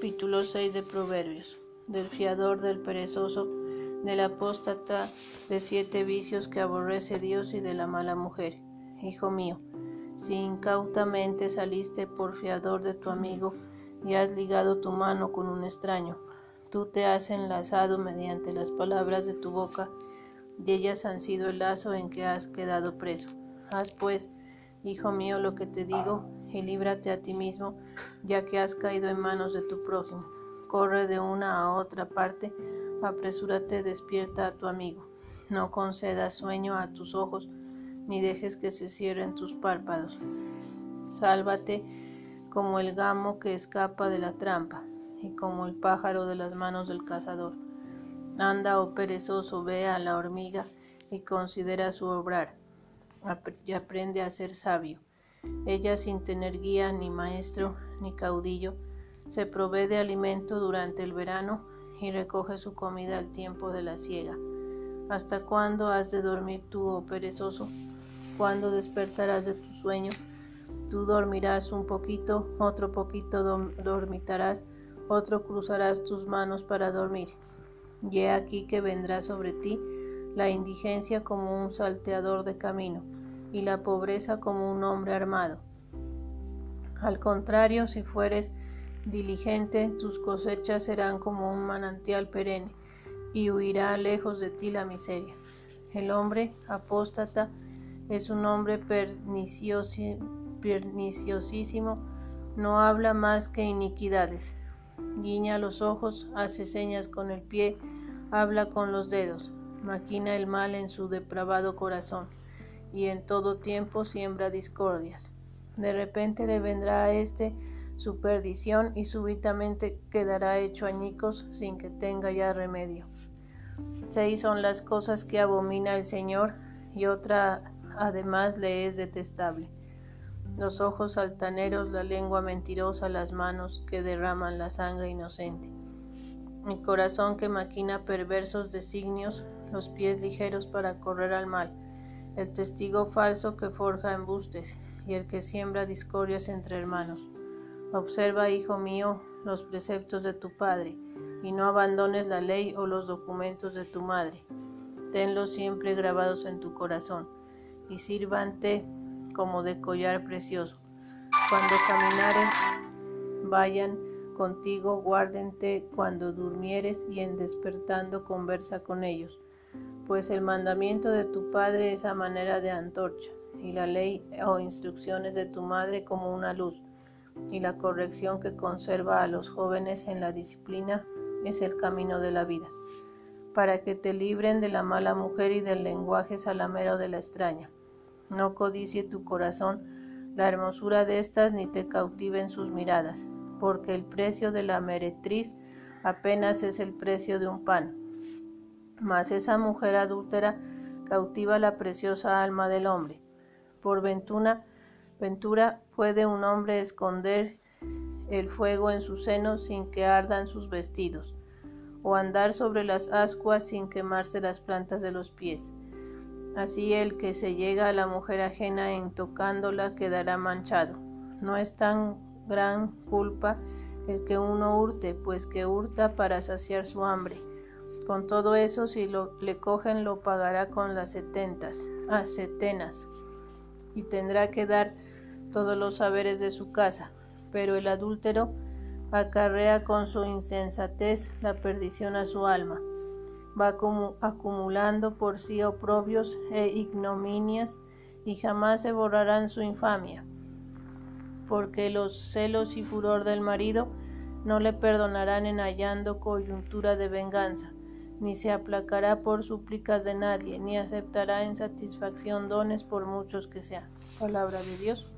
Capítulo 6 de Proverbios. Del fiador, del perezoso, del apóstata, de siete vicios que aborrece Dios y de la mala mujer. Hijo mío, si incautamente saliste por fiador de tu amigo y has ligado tu mano con un extraño, tú te has enlazado mediante las palabras de tu boca y ellas han sido el lazo en que has quedado preso. Haz pues, hijo mío, lo que te digo y líbrate a ti mismo, ya que has caído en manos de tu prójimo. Corre de una a otra parte, apresúrate, despierta a tu amigo. No concedas sueño a tus ojos, ni dejes que se cierren tus párpados. Sálvate como el gamo que escapa de la trampa, y como el pájaro de las manos del cazador. Anda, oh perezoso, ve a la hormiga y considera su obrar, y aprende a ser sabio ella sin tener guía, ni maestro, ni caudillo, se provee de alimento durante el verano y recoge su comida al tiempo de la siega. ¿Hasta cuándo has de dormir tú, oh perezoso? ¿Cuándo despertarás de tu sueño? Tú dormirás un poquito, otro poquito dormitarás, otro cruzarás tus manos para dormir. Y he aquí que vendrá sobre ti la indigencia como un salteador de camino y la pobreza como un hombre armado. Al contrario, si fueres diligente, tus cosechas serán como un manantial perenne, y huirá lejos de ti la miseria. El hombre apóstata es un hombre perniciosísimo, no habla más que iniquidades. Guiña los ojos, hace señas con el pie, habla con los dedos, maquina el mal en su depravado corazón y en todo tiempo siembra discordias. De repente le vendrá a éste su perdición y súbitamente quedará hecho añicos sin que tenga ya remedio. Seis son las cosas que abomina el Señor y otra además le es detestable. Los ojos altaneros, la lengua mentirosa, las manos que derraman la sangre inocente. El corazón que maquina perversos designios, los pies ligeros para correr al mal el testigo falso que forja embustes y el que siembra discordias entre hermanos. Observa, hijo mío, los preceptos de tu padre, y no abandones la ley o los documentos de tu madre. Tenlos siempre grabados en tu corazón, y sírvante como de collar precioso. Cuando caminares, vayan contigo, guárdente cuando durmieres y en despertando conversa con ellos pues el mandamiento de tu padre es a manera de antorcha, y la ley o instrucciones de tu madre como una luz, y la corrección que conserva a los jóvenes en la disciplina es el camino de la vida, para que te libren de la mala mujer y del lenguaje salamero de la extraña. No codicie tu corazón la hermosura de estas ni te cautiven sus miradas, porque el precio de la meretriz apenas es el precio de un pan mas esa mujer adúltera cautiva la preciosa alma del hombre. Por ventura, puede un hombre esconder el fuego en su seno sin que ardan sus vestidos, o andar sobre las ascuas sin quemarse las plantas de los pies. Así el que se llega a la mujer ajena en tocándola quedará manchado. No es tan gran culpa el que uno hurte, pues que hurta para saciar su hambre con todo eso, si lo, le cogen, lo pagará con las setentas, ah, setenas, y tendrá que dar todos los saberes de su casa. Pero el adúltero acarrea con su insensatez la perdición a su alma. Va acumulando por sí oprobios e ignominias y jamás se borrarán su infamia, porque los celos y furor del marido no le perdonarán en hallando coyuntura de venganza ni se aplacará por súplicas de nadie, ni aceptará en satisfacción dones por muchos que sean. Palabra de Dios.